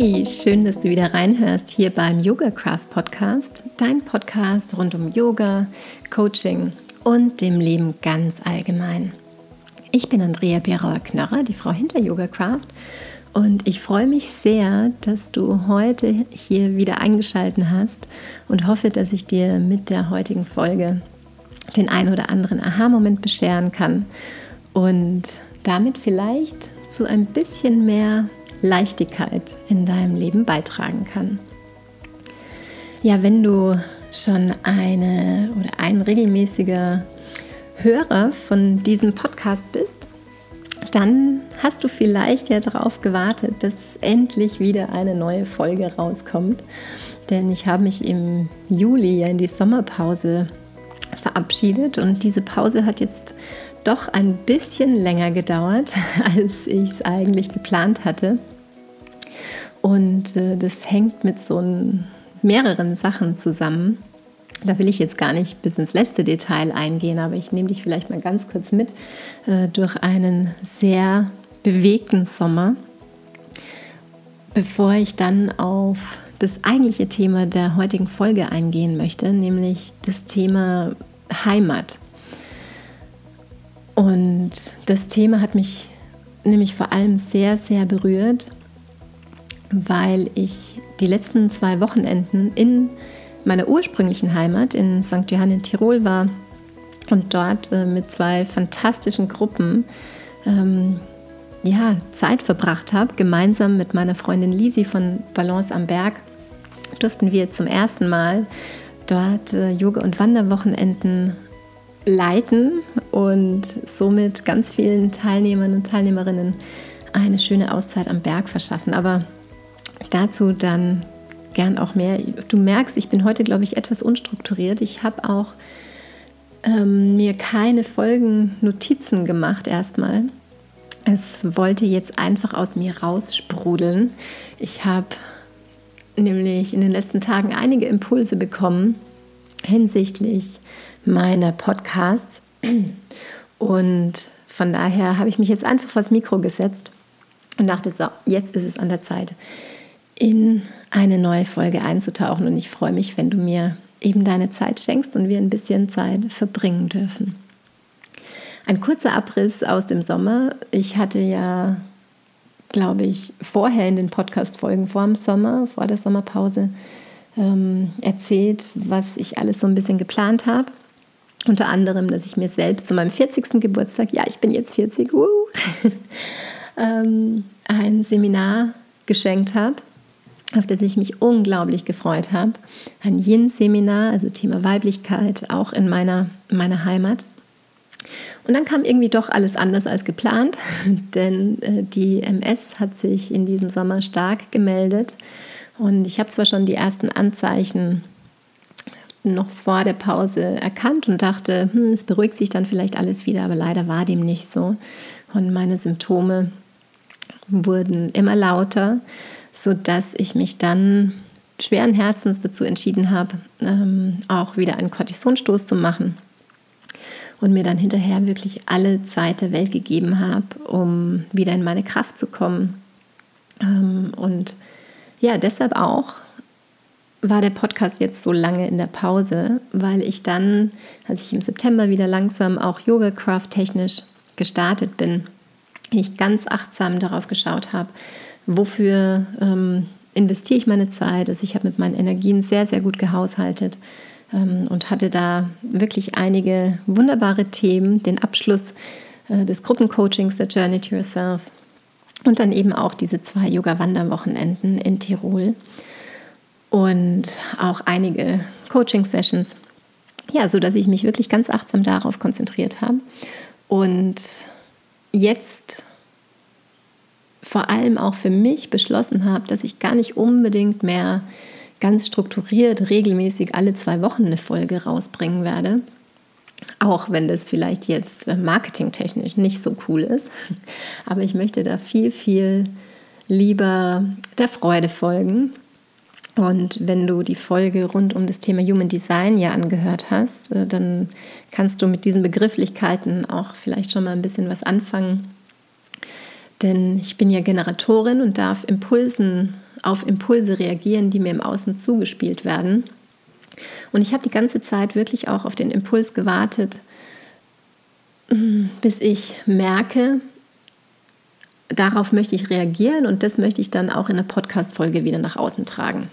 Hey, schön, dass du wieder reinhörst hier beim Yoga Craft Podcast, dein Podcast rund um Yoga, Coaching und dem Leben ganz allgemein. Ich bin Andrea Berauer-Knörrer, die Frau hinter Yoga Craft und ich freue mich sehr, dass du heute hier wieder eingeschaltet hast und hoffe, dass ich dir mit der heutigen Folge den ein oder anderen Aha-Moment bescheren kann und damit vielleicht zu ein bisschen mehr Leichtigkeit in deinem Leben beitragen kann. Ja, wenn du schon eine oder ein regelmäßiger Hörer von diesem Podcast bist, dann hast du vielleicht ja darauf gewartet, dass endlich wieder eine neue Folge rauskommt. Denn ich habe mich im Juli ja in die Sommerpause verabschiedet und diese Pause hat jetzt doch ein bisschen länger gedauert, als ich es eigentlich geplant hatte. Und äh, das hängt mit so mehreren Sachen zusammen. Da will ich jetzt gar nicht bis ins letzte Detail eingehen, aber ich nehme dich vielleicht mal ganz kurz mit äh, durch einen sehr bewegten Sommer, bevor ich dann auf das eigentliche Thema der heutigen Folge eingehen möchte, nämlich das Thema Heimat. Und das Thema hat mich nämlich vor allem sehr, sehr berührt, weil ich die letzten zwei Wochenenden in meiner ursprünglichen Heimat in St. Johann in Tirol war und dort äh, mit zwei fantastischen Gruppen ähm, ja, Zeit verbracht habe. Gemeinsam mit meiner Freundin Lisi von Balance am Berg durften wir zum ersten Mal dort äh, Yoga- und Wanderwochenenden leiten und somit ganz vielen Teilnehmern und Teilnehmerinnen eine schöne Auszeit am Berg verschaffen. Aber dazu dann gern auch mehr. Du merkst, ich bin heute, glaube ich, etwas unstrukturiert. Ich habe auch ähm, mir keine Folgennotizen gemacht erstmal. Es wollte jetzt einfach aus mir raussprudeln. Ich habe nämlich in den letzten Tagen einige Impulse bekommen hinsichtlich meiner Podcasts. Und von daher habe ich mich jetzt einfach vors Mikro gesetzt und dachte, so, jetzt ist es an der Zeit, in eine neue Folge einzutauchen. Und ich freue mich, wenn du mir eben deine Zeit schenkst und wir ein bisschen Zeit verbringen dürfen. Ein kurzer Abriss aus dem Sommer. Ich hatte ja, glaube ich, vorher in den Podcast-Folgen vor dem Sommer, vor der Sommerpause, ähm, erzählt, was ich alles so ein bisschen geplant habe. Unter anderem, dass ich mir selbst zu meinem 40. Geburtstag, ja, ich bin jetzt 40, uh, ähm, ein Seminar geschenkt habe, auf das ich mich unglaublich gefreut habe. Ein Yin-Seminar, also Thema Weiblichkeit, auch in meiner, meiner Heimat. Und dann kam irgendwie doch alles anders als geplant, denn äh, die MS hat sich in diesem Sommer stark gemeldet. Und ich habe zwar schon die ersten Anzeichen noch vor der Pause erkannt und dachte, hm, es beruhigt sich dann vielleicht alles wieder, aber leider war dem nicht so. Und meine Symptome wurden immer lauter, sodass ich mich dann schweren Herzens dazu entschieden habe, ähm, auch wieder einen Kortisonstoß zu machen und mir dann hinterher wirklich alle Zeit der Welt gegeben habe, um wieder in meine Kraft zu kommen. Ähm, und ja, deshalb auch war der Podcast jetzt so lange in der Pause, weil ich dann, als ich im September wieder langsam auch Yoga Craft technisch gestartet bin, ich ganz achtsam darauf geschaut habe, wofür ähm, investiere ich meine Zeit. Also ich habe mit meinen Energien sehr, sehr gut gehaushaltet ähm, und hatte da wirklich einige wunderbare Themen, den Abschluss äh, des Gruppencoachings der Journey to Yourself und dann eben auch diese zwei Yoga-Wanderwochenenden in Tirol und auch einige Coaching-Sessions. Ja, so dass ich mich wirklich ganz achtsam darauf konzentriert habe und jetzt vor allem auch für mich beschlossen habe, dass ich gar nicht unbedingt mehr ganz strukturiert regelmäßig alle zwei Wochen eine Folge rausbringen werde. Auch wenn das vielleicht jetzt äh, marketingtechnisch nicht so cool ist. Aber ich möchte da viel, viel lieber der Freude folgen und wenn du die Folge rund um das Thema Human Design ja angehört hast, äh, dann kannst du mit diesen Begrifflichkeiten auch vielleicht schon mal ein bisschen was anfangen. Denn ich bin ja Generatorin und darf Impulsen auf Impulse reagieren, die mir im Außen zugespielt werden. Und ich habe die ganze Zeit wirklich auch auf den Impuls gewartet, bis ich merke, darauf möchte ich reagieren und das möchte ich dann auch in der Podcast-Folge wieder nach außen tragen.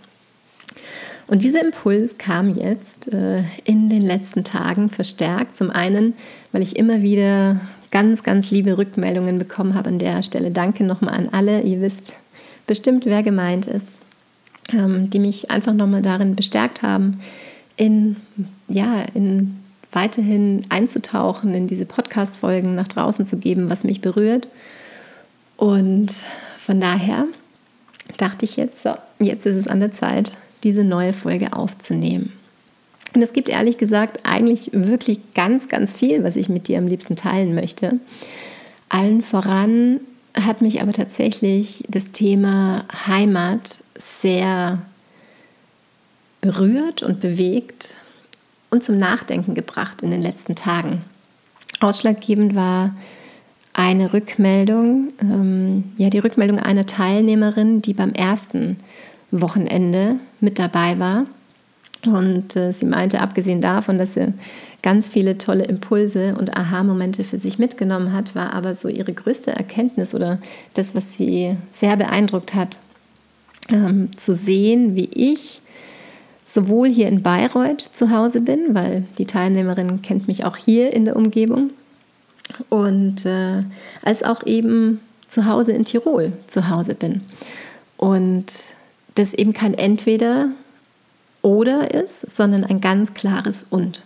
Und dieser Impuls kam jetzt äh, in den letzten Tagen verstärkt. Zum einen, weil ich immer wieder ganz, ganz liebe Rückmeldungen bekommen habe an der Stelle. Danke nochmal an alle. Ihr wisst bestimmt, wer gemeint ist, ähm, die mich einfach nochmal darin bestärkt haben, in, ja, in weiterhin einzutauchen, in diese Podcast-Folgen nach draußen zu geben, was mich berührt. Und von daher dachte ich jetzt, so, jetzt ist es an der Zeit, diese neue Folge aufzunehmen. Und es gibt ehrlich gesagt eigentlich wirklich ganz, ganz viel, was ich mit dir am liebsten teilen möchte. Allen voran hat mich aber tatsächlich das Thema Heimat sehr berührt und bewegt und zum Nachdenken gebracht in den letzten Tagen. Ausschlaggebend war eine Rückmeldung, ähm, ja, die Rückmeldung einer Teilnehmerin, die beim ersten Wochenende mit dabei war. Und äh, sie meinte, abgesehen davon, dass sie ganz viele tolle Impulse und Aha-Momente für sich mitgenommen hat, war aber so ihre größte Erkenntnis oder das, was sie sehr beeindruckt hat, ähm, zu sehen, wie ich sowohl hier in Bayreuth zu Hause bin, weil die Teilnehmerin kennt mich auch hier in der Umgebung, und äh, als auch eben zu Hause in Tirol zu Hause bin. Und das eben kein Entweder oder ist, sondern ein ganz klares Und.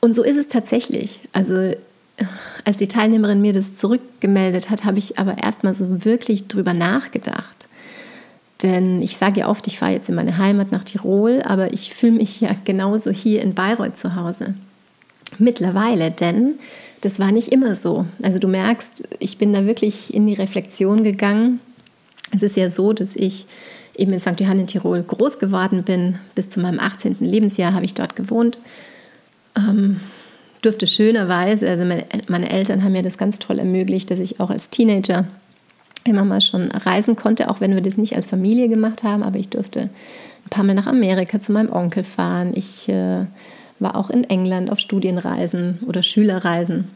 Und so ist es tatsächlich. Also als die Teilnehmerin mir das zurückgemeldet hat, habe ich aber erstmal so wirklich drüber nachgedacht. Denn ich sage ja oft, ich fahre jetzt in meine Heimat nach Tirol, aber ich fühle mich ja genauso hier in Bayreuth zu Hause. Mittlerweile, denn das war nicht immer so. Also du merkst, ich bin da wirklich in die Reflexion gegangen es ist ja so, dass ich eben in St. Johann in Tirol groß geworden bin. Bis zu meinem 18. Lebensjahr habe ich dort gewohnt. Ähm, durfte schönerweise, also meine, meine, Eltern haben mir das ganz toll ermöglicht, dass ich auch als Teenager immer mal schon reisen konnte, auch wenn wir das nicht als Familie gemacht haben, aber ich durfte ein paar Mal nach Amerika zu meinem Onkel fahren. Ich äh, war auch in England auf Studienreisen oder Schülerreisen.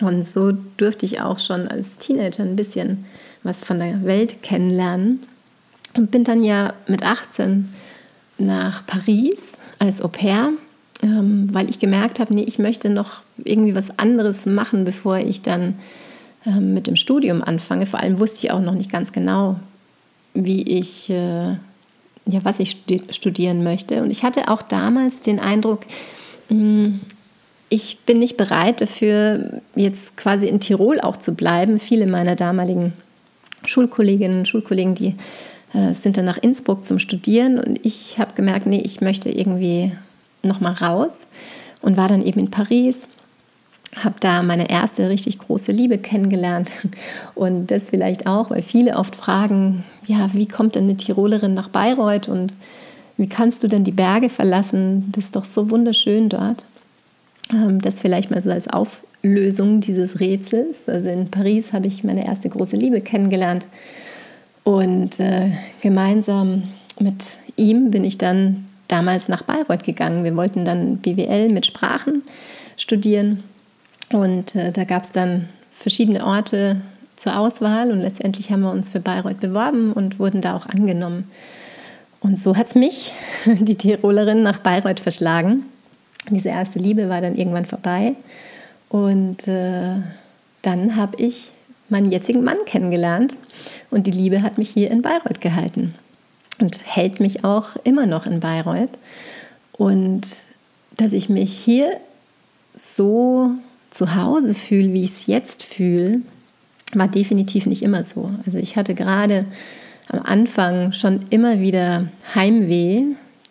Und so durfte ich auch schon als Teenager ein bisschen was von der Welt kennenlernen. Und bin dann ja mit 18 nach Paris als Au pair, ähm, weil ich gemerkt habe, nee, ich möchte noch irgendwie was anderes machen, bevor ich dann ähm, mit dem Studium anfange. Vor allem wusste ich auch noch nicht ganz genau, wie ich, äh, ja, was ich studieren möchte. Und ich hatte auch damals den Eindruck, hm, ich bin nicht bereit dafür, jetzt quasi in Tirol auch zu bleiben. Viele meiner damaligen Schulkolleginnen und Schulkollegen, die äh, sind dann nach Innsbruck zum Studieren und ich habe gemerkt, nee, ich möchte irgendwie noch mal raus und war dann eben in Paris, habe da meine erste richtig große Liebe kennengelernt und das vielleicht auch, weil viele oft fragen, ja, wie kommt denn eine Tirolerin nach Bayreuth und wie kannst du denn die Berge verlassen? Das ist doch so wunderschön dort. Ähm, das vielleicht mal so als Auf Lösung dieses Rätsels. Also in Paris habe ich meine erste große Liebe kennengelernt und äh, gemeinsam mit ihm bin ich dann damals nach Bayreuth gegangen. Wir wollten dann BWL mit Sprachen studieren und äh, da gab es dann verschiedene Orte zur Auswahl und letztendlich haben wir uns für Bayreuth beworben und wurden da auch angenommen. Und so hat es mich, die Tirolerin, nach Bayreuth verschlagen. Diese erste Liebe war dann irgendwann vorbei und äh, dann habe ich meinen jetzigen Mann kennengelernt und die Liebe hat mich hier in Bayreuth gehalten und hält mich auch immer noch in Bayreuth. Und dass ich mich hier so zu Hause fühle, wie ich es jetzt fühle, war definitiv nicht immer so. Also ich hatte gerade am Anfang schon immer wieder Heimweh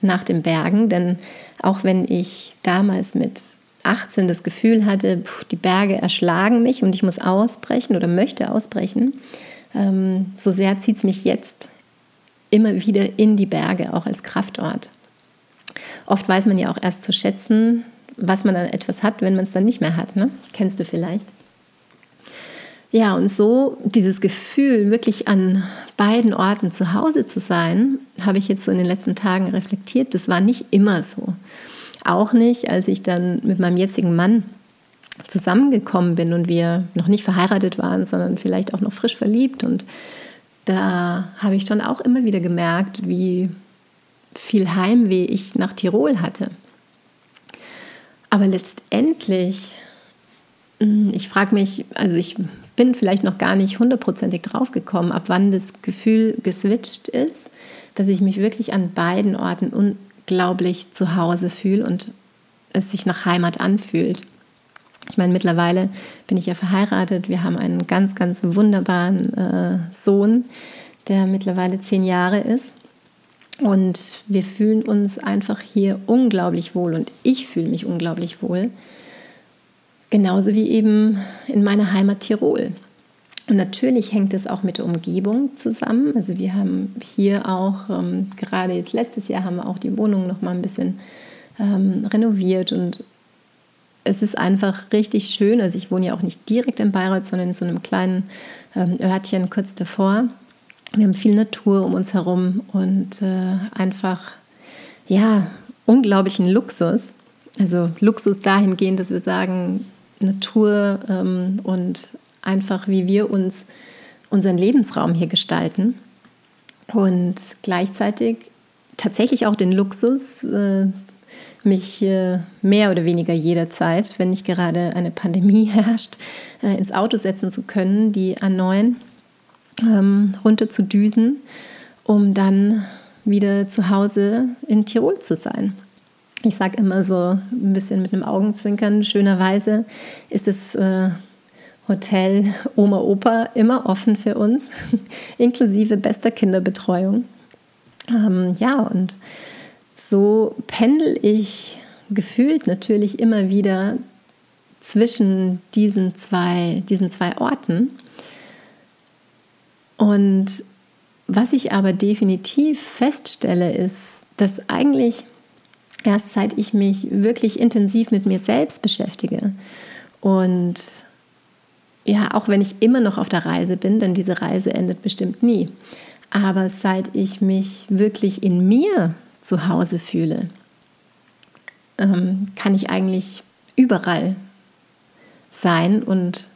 nach den Bergen, denn auch wenn ich damals mit 18 das Gefühl hatte, pff, die Berge erschlagen mich und ich muss ausbrechen oder möchte ausbrechen, ähm, so sehr zieht es mich jetzt immer wieder in die Berge, auch als Kraftort. Oft weiß man ja auch erst zu schätzen, was man dann etwas hat, wenn man es dann nicht mehr hat. Ne? Kennst du vielleicht? Ja, und so dieses Gefühl, wirklich an beiden Orten zu Hause zu sein, habe ich jetzt so in den letzten Tagen reflektiert. Das war nicht immer so. Auch nicht, als ich dann mit meinem jetzigen Mann zusammengekommen bin und wir noch nicht verheiratet waren, sondern vielleicht auch noch frisch verliebt. Und da habe ich dann auch immer wieder gemerkt, wie viel Heimweh ich nach Tirol hatte. Aber letztendlich, hm, ich frage mich, also ich bin vielleicht noch gar nicht hundertprozentig draufgekommen, ab wann das Gefühl geswitcht ist, dass ich mich wirklich an beiden Orten unglaublich zu Hause fühle und es sich nach Heimat anfühlt. Ich meine, mittlerweile bin ich ja verheiratet. Wir haben einen ganz, ganz wunderbaren äh, Sohn, der mittlerweile zehn Jahre ist. Und wir fühlen uns einfach hier unglaublich wohl und ich fühle mich unglaublich wohl. Genauso wie eben in meiner Heimat Tirol. Und natürlich hängt es auch mit der Umgebung zusammen. Also wir haben hier auch, ähm, gerade jetzt letztes Jahr haben wir auch die Wohnung noch mal ein bisschen ähm, renoviert und es ist einfach richtig schön. Also ich wohne ja auch nicht direkt in Bayreuth, sondern in so einem kleinen ähm, Örtchen kurz davor. Wir haben viel Natur um uns herum und äh, einfach, ja, unglaublichen Luxus. Also Luxus dahingehend, dass wir sagen, Natur ähm, und einfach, wie wir uns unseren Lebensraum hier gestalten. Und gleichzeitig tatsächlich auch den Luxus, äh, mich äh, mehr oder weniger jederzeit, wenn nicht gerade eine Pandemie herrscht, äh, ins Auto setzen zu können, die A9 ähm, runter zu düsen, um dann wieder zu Hause in Tirol zu sein. Ich sage immer so ein bisschen mit einem Augenzwinkern, schönerweise ist äh, Hotel Oma Opa immer offen für uns, inklusive bester Kinderbetreuung. Ähm, ja, und so pendel ich gefühlt natürlich immer wieder zwischen diesen zwei, diesen zwei Orten. Und was ich aber definitiv feststelle, ist, dass eigentlich erst seit ich mich wirklich intensiv mit mir selbst beschäftige und ja, auch wenn ich immer noch auf der Reise bin, denn diese Reise endet bestimmt nie, aber seit ich mich wirklich in mir zu Hause fühle, ähm, kann ich eigentlich überall sein und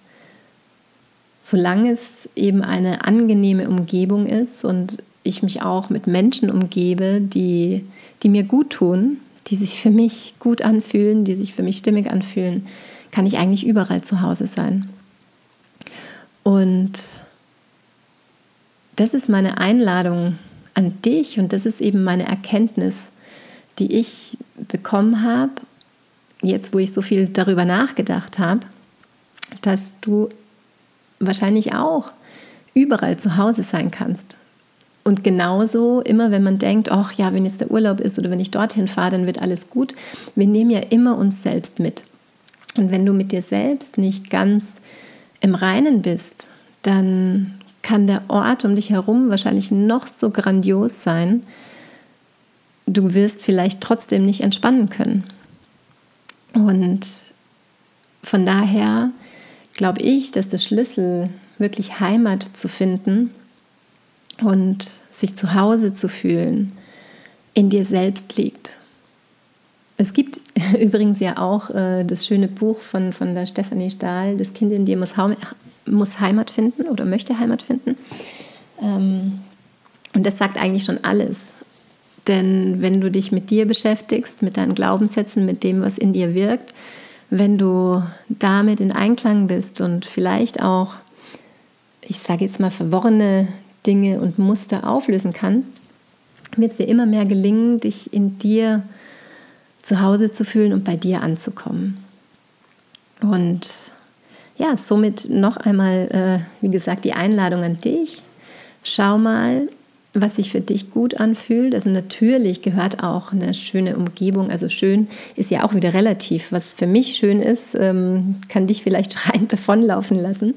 solange es eben eine angenehme Umgebung ist und ich mich auch mit Menschen umgebe, die, die mir gut tun, die sich für mich gut anfühlen, die sich für mich stimmig anfühlen, kann ich eigentlich überall zu Hause sein. Und das ist meine Einladung an dich und das ist eben meine Erkenntnis, die ich bekommen habe, jetzt wo ich so viel darüber nachgedacht habe, dass du wahrscheinlich auch überall zu Hause sein kannst. Und genauso, immer wenn man denkt, ach ja, wenn jetzt der Urlaub ist oder wenn ich dorthin fahre, dann wird alles gut. Wir nehmen ja immer uns selbst mit. Und wenn du mit dir selbst nicht ganz im Reinen bist, dann kann der Ort um dich herum wahrscheinlich noch so grandios sein. Du wirst vielleicht trotzdem nicht entspannen können. Und von daher glaube ich, dass der Schlüssel, wirklich Heimat zu finden und sich zu Hause zu fühlen, in dir selbst liegt. Es gibt übrigens ja auch äh, das schöne Buch von, von der Stefanie Stahl, Das Kind in dir muss, muss Heimat finden oder möchte Heimat finden. Ähm, und das sagt eigentlich schon alles. Denn wenn du dich mit dir beschäftigst, mit deinen Glaubenssätzen, mit dem, was in dir wirkt, wenn du damit in Einklang bist und vielleicht auch, ich sage jetzt mal, verworrene Dinge und Muster auflösen kannst, wird es dir immer mehr gelingen, dich in dir zu Hause zu fühlen und bei dir anzukommen. Und ja, somit noch einmal, äh, wie gesagt, die Einladung an dich. Schau mal, was sich für dich gut anfühlt. Also natürlich gehört auch eine schöne Umgebung. Also schön ist ja auch wieder relativ. Was für mich schön ist, ähm, kann dich vielleicht rein davonlaufen lassen.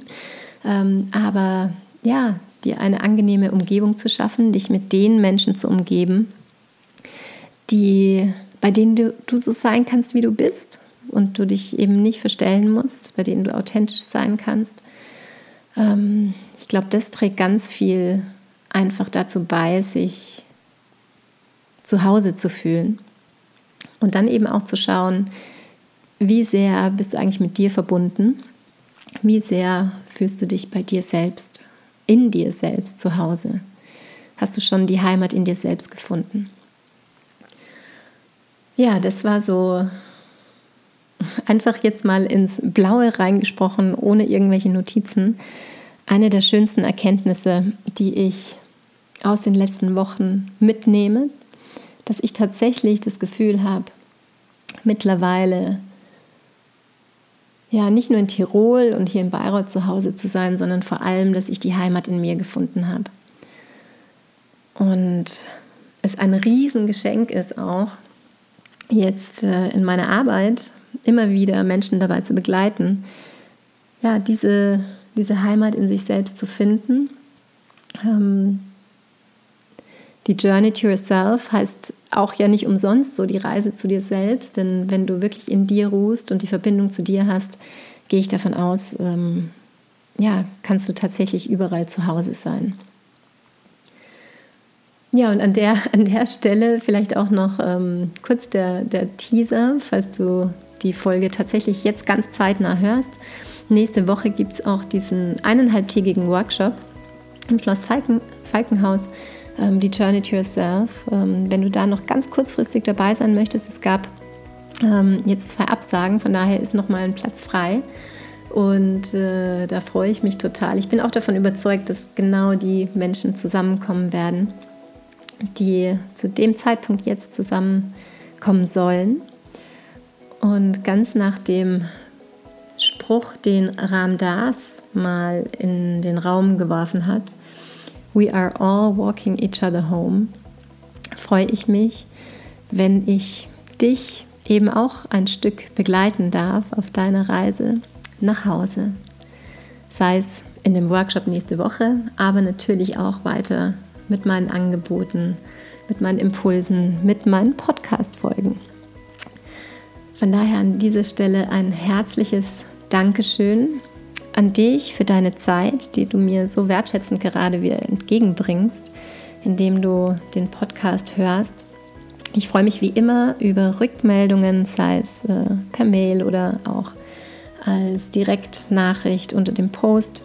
Ähm, aber ja, dir eine angenehme Umgebung zu schaffen, dich mit den Menschen zu umgeben, die, bei denen du, du so sein kannst, wie du bist und du dich eben nicht verstellen musst, bei denen du authentisch sein kannst. Ähm, ich glaube, das trägt ganz viel einfach dazu bei, sich zu Hause zu fühlen. Und dann eben auch zu schauen, wie sehr bist du eigentlich mit dir verbunden? Wie sehr fühlst du dich bei dir selbst, in dir selbst zu Hause? Hast du schon die Heimat in dir selbst gefunden? Ja, das war so einfach jetzt mal ins Blaue reingesprochen, ohne irgendwelche Notizen. Eine der schönsten Erkenntnisse, die ich aus den letzten Wochen mitnehme, dass ich tatsächlich das Gefühl habe, mittlerweile ja nicht nur in Tirol und hier in Bayreuth zu Hause zu sein, sondern vor allem, dass ich die Heimat in mir gefunden habe. Und es ein Riesengeschenk ist auch, jetzt äh, in meiner Arbeit immer wieder Menschen dabei zu begleiten, ja, diese, diese Heimat in sich selbst zu finden. Ähm, die Journey to Yourself heißt auch ja nicht umsonst so die Reise zu dir selbst, denn wenn du wirklich in dir ruhst und die Verbindung zu dir hast, gehe ich davon aus, ähm, ja, kannst du tatsächlich überall zu Hause sein. Ja, und an der, an der Stelle vielleicht auch noch ähm, kurz der, der Teaser, falls du die Folge tatsächlich jetzt ganz zeitnah hörst. Nächste Woche gibt es auch diesen eineinhalbtägigen Workshop im Schloss Falken, Falkenhaus, ähm, die Journey to Yourself. Ähm, wenn du da noch ganz kurzfristig dabei sein möchtest, es gab ähm, jetzt zwei Absagen, von daher ist noch mal ein Platz frei. Und äh, da freue ich mich total. Ich bin auch davon überzeugt, dass genau die Menschen zusammenkommen werden, die zu dem Zeitpunkt jetzt zusammenkommen sollen. Und ganz nach dem Spruch, den Ram Das mal in den Raum geworfen hat, We are all walking each other home, freue ich mich, wenn ich dich eben auch ein Stück begleiten darf auf deiner Reise nach Hause. Sei es in dem Workshop nächste Woche, aber natürlich auch weiter mit meinen Angeboten, mit meinen Impulsen, mit meinen Podcast-Folgen. Von daher an dieser Stelle ein herzliches Dankeschön an dich für deine Zeit, die du mir so wertschätzend gerade wieder entgegenbringst, indem du den Podcast hörst. Ich freue mich wie immer über Rückmeldungen, sei es äh, per Mail oder auch als Direktnachricht unter dem Post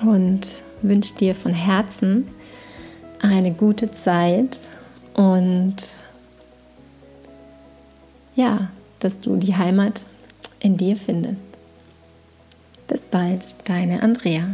und wünsche dir von Herzen eine gute Zeit und ja, dass du die Heimat in dir findest. Bis bald, deine Andrea.